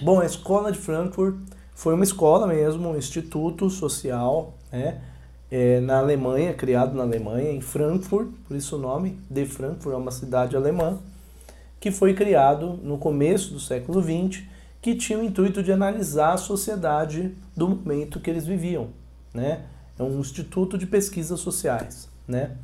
Bom, a escola de Frankfurt foi uma escola mesmo, um instituto social, né? É, na Alemanha, criado na Alemanha, em Frankfurt, por isso o nome, de Frankfurt, é uma cidade alemã, que foi criado no começo do século XX, que tinha o intuito de analisar a sociedade do momento que eles viviam, né? É um instituto de pesquisas sociais, né?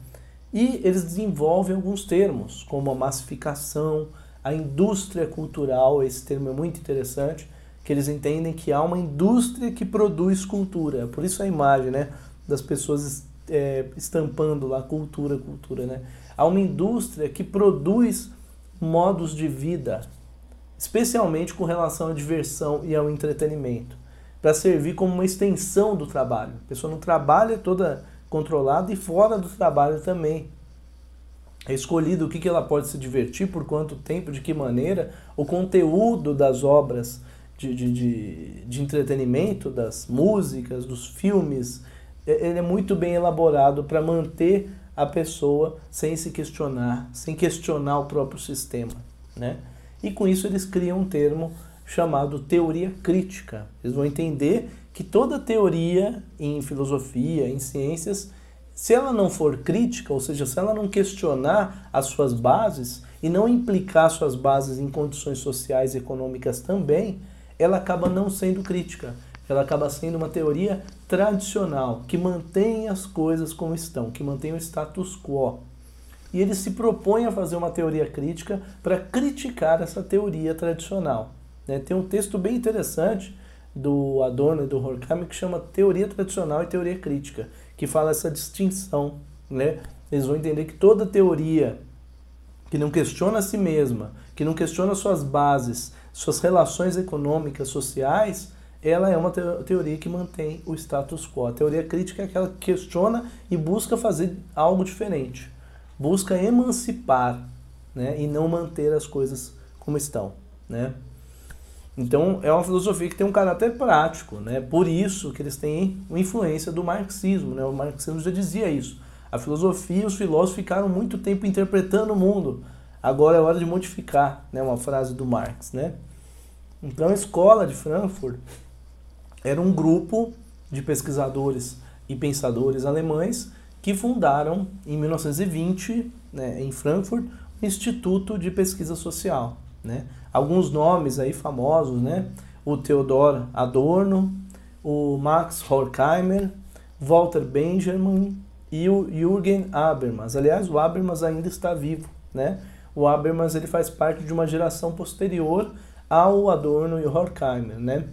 E eles desenvolvem alguns termos, como a massificação, a indústria cultural, esse termo é muito interessante, que eles entendem que há uma indústria que produz cultura. Por isso a imagem, né, das pessoas é, estampando lá cultura, cultura, né? Há uma indústria que produz modos de vida, especialmente com relação à diversão e ao entretenimento, para servir como uma extensão do trabalho. A pessoa no trabalho é toda controlada e fora do trabalho também é escolhido o que, que ela pode se divertir, por quanto tempo, de que maneira, o conteúdo das obras de, de, de, de entretenimento, das músicas, dos filmes, ele é muito bem elaborado para manter a pessoa sem se questionar, sem questionar o próprio sistema. Né? E com isso eles criam um termo chamado teoria crítica. Eles vão entender que toda teoria em filosofia, em ciências, se ela não for crítica, ou seja, se ela não questionar as suas bases e não implicar suas bases em condições sociais e econômicas também, ela acaba não sendo crítica. Ela acaba sendo uma teoria tradicional, que mantém as coisas como estão, que mantém o status quo. E ele se propõe a fazer uma teoria crítica para criticar essa teoria tradicional. Né? Tem um texto bem interessante do Adorno e do Horkheimer que chama Teoria Tradicional e Teoria Crítica que fala essa distinção, né? Eles vão entender que toda teoria que não questiona a si mesma, que não questiona suas bases, suas relações econômicas, sociais, ela é uma teoria que mantém o status quo. A teoria crítica é aquela que questiona e busca fazer algo diferente, busca emancipar, né, e não manter as coisas como estão, né? Então é uma filosofia que tem um caráter prático, né? Por isso que eles têm influência do marxismo, né? O marxismo já dizia isso. A filosofia e os filósofos ficaram muito tempo interpretando o mundo. Agora é hora de modificar, né? Uma frase do Marx, né? Então a escola de Frankfurt era um grupo de pesquisadores e pensadores alemães que fundaram em 1920, né, em Frankfurt, o Instituto de Pesquisa Social, né? Alguns nomes aí famosos, né? O Theodor Adorno, o Max Horkheimer, Walter Benjamin e o Jürgen Habermas. Aliás, o Habermas ainda está vivo, né? O Habermas ele faz parte de uma geração posterior ao Adorno e Horkheimer, né?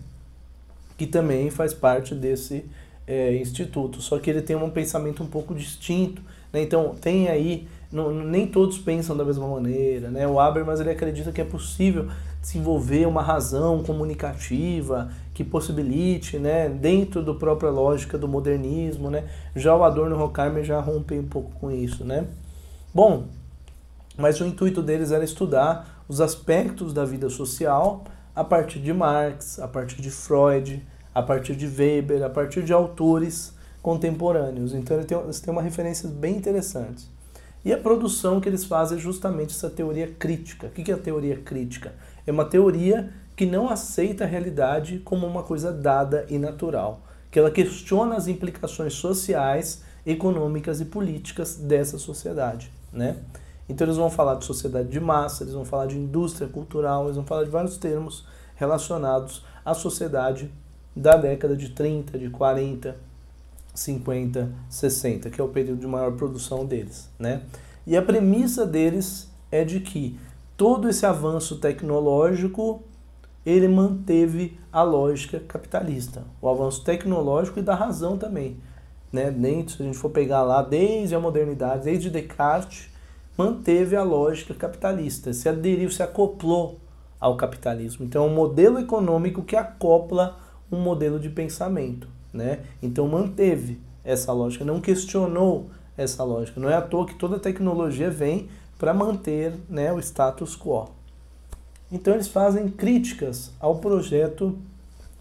Que também faz parte desse é, instituto, só que ele tem um pensamento um pouco distinto, né? Então tem aí não, nem todos pensam da mesma maneira, né? O Habermas ele acredita que é possível desenvolver uma razão comunicativa que possibilite, né, dentro do própria lógica do modernismo, né? Já o Adorno e Horkheimer já rompem um pouco com isso, né? Bom, mas o intuito deles era estudar os aspectos da vida social a partir de Marx, a partir de Freud, a partir de Weber, a partir de autores contemporâneos. Então eles têm uma referências bem interessantes. E a produção que eles fazem é justamente essa teoria crítica. O que é a teoria crítica? É uma teoria que não aceita a realidade como uma coisa dada e natural, que ela questiona as implicações sociais, econômicas e políticas dessa sociedade, né? Então eles vão falar de sociedade de massa, eles vão falar de indústria cultural, eles vão falar de vários termos relacionados à sociedade da década de 30, de 40, 50, 60, que é o período de maior produção deles, né? E a premissa deles é de que todo esse avanço tecnológico ele manteve a lógica capitalista, o avanço tecnológico e da razão também, né? Nem se a gente for pegar lá desde a modernidade, desde Descartes, manteve a lógica capitalista, se aderiu, se acoplou ao capitalismo. Então é um modelo econômico que acopla um modelo de pensamento né? Então manteve essa lógica, não questionou essa lógica. Não é à toa que toda tecnologia vem para manter né, o status quo. Então eles fazem críticas ao projeto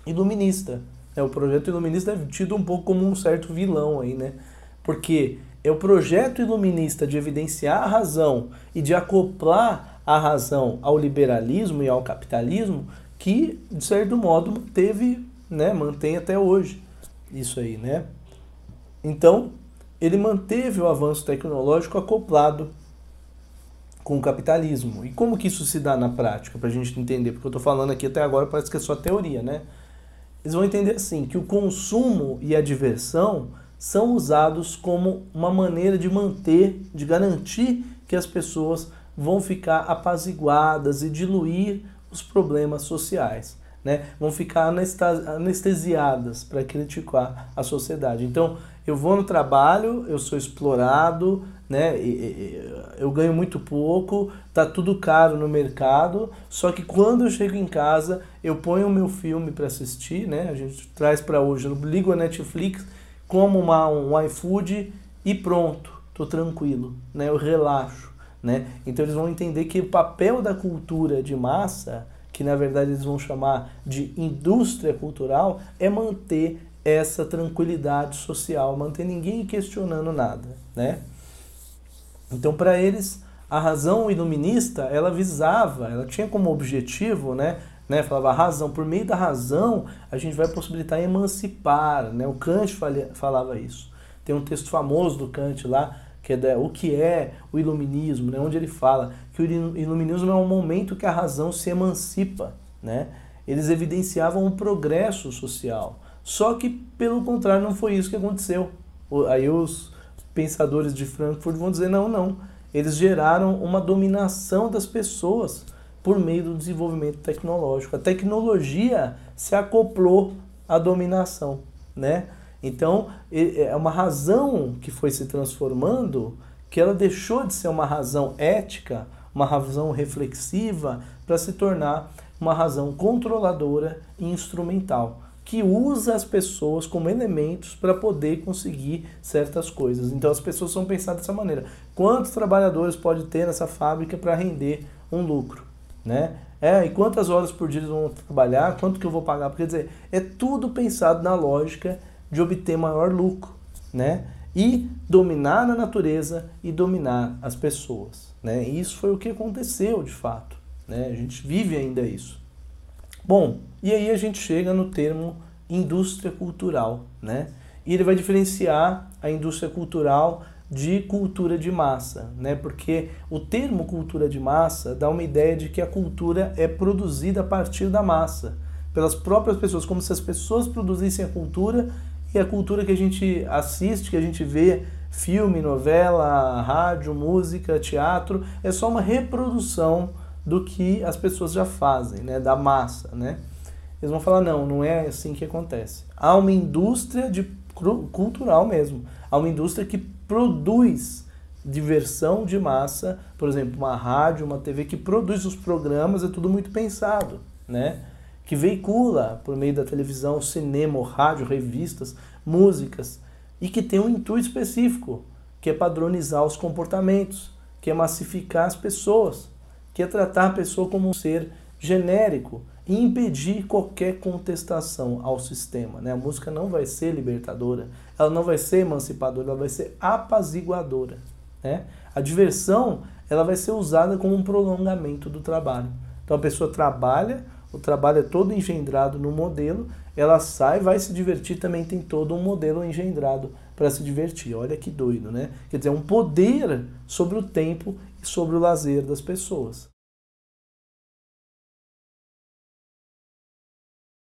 iluminista. É, o projeto iluminista é tido um pouco como um certo vilão aí, né? Porque é o projeto iluminista de evidenciar a razão e de acoplar a razão ao liberalismo e ao capitalismo que, de certo modo, teve, né, mantém até hoje isso aí, né? Então, ele manteve o avanço tecnológico acoplado com o capitalismo. E como que isso se dá na prática, para a gente entender? Porque eu estou falando aqui até agora parece que é só teoria, né? Eles vão entender assim, que o consumo e a diversão são usados como uma maneira de manter, de garantir que as pessoas vão ficar apaziguadas e diluir os problemas sociais. Né? Vão ficar anestesiadas para criticar a sociedade. Então, eu vou no trabalho, eu sou explorado, né? eu ganho muito pouco, tá tudo caro no mercado, só que quando eu chego em casa, eu ponho o meu filme para assistir, né? A gente traz para hoje, eu ligo a Netflix, como uma, um iFood e pronto, tô tranquilo, né? Eu relaxo, né? Então eles vão entender que o papel da cultura de massa, que na verdade eles vão chamar de indústria cultural, é manter essa tranquilidade social, manter ninguém questionando nada, né? Então, para eles, a razão iluminista, ela visava, ela tinha como objetivo, né, né, falava a razão, por meio da razão, a gente vai possibilitar emancipar, né? O Kant falava isso. Tem um texto famoso do Kant lá, que é o que é o iluminismo, né? Onde ele fala que o iluminismo é um momento que a razão se emancipa, né? Eles evidenciavam um progresso social. Só que, pelo contrário, não foi isso que aconteceu. Aí os pensadores de Frankfurt vão dizer: não, não. Eles geraram uma dominação das pessoas por meio do desenvolvimento tecnológico. A tecnologia se acoplou à dominação, né? Então, é uma razão que foi se transformando, que ela deixou de ser uma razão ética, uma razão reflexiva, para se tornar uma razão controladora e instrumental que usa as pessoas como elementos para poder conseguir certas coisas. Então as pessoas são pensadas dessa maneira. Quantos trabalhadores pode ter nessa fábrica para render um lucro, né? É, e quantas horas por dia eles vão trabalhar, quanto que eu vou pagar? Quer dizer, é tudo pensado na lógica de obter maior lucro, né? E dominar a natureza e dominar as pessoas, né? E isso foi o que aconteceu de fato, né? A gente vive ainda isso. Bom, e aí a gente chega no termo indústria cultural, né? E ele vai diferenciar a indústria cultural de cultura de massa, né? Porque o termo cultura de massa dá uma ideia de que a cultura é produzida a partir da massa, pelas próprias pessoas, como se as pessoas produzissem a cultura e a cultura que a gente assiste, que a gente vê, filme, novela, rádio, música, teatro, é só uma reprodução do que as pessoas já fazem, né? Da massa, né? Eles vão falar, não, não é assim que acontece. Há uma indústria de, cultural mesmo. Há uma indústria que produz diversão de massa, por exemplo, uma rádio, uma TV que produz os programas, é tudo muito pensado, né? Que veicula por meio da televisão, cinema, rádio, revistas, músicas, e que tem um intuito específico, que é padronizar os comportamentos, que é massificar as pessoas, que é tratar a pessoa como um ser genérico, e impedir qualquer contestação ao sistema. Né? A música não vai ser libertadora, ela não vai ser emancipadora, ela vai ser apaziguadora. Né? A diversão ela vai ser usada como um prolongamento do trabalho. Então a pessoa trabalha, o trabalho é todo engendrado no modelo, ela sai, vai se divertir, também tem todo um modelo engendrado para se divertir. Olha que doido, né? Quer dizer, é um poder sobre o tempo e sobre o lazer das pessoas.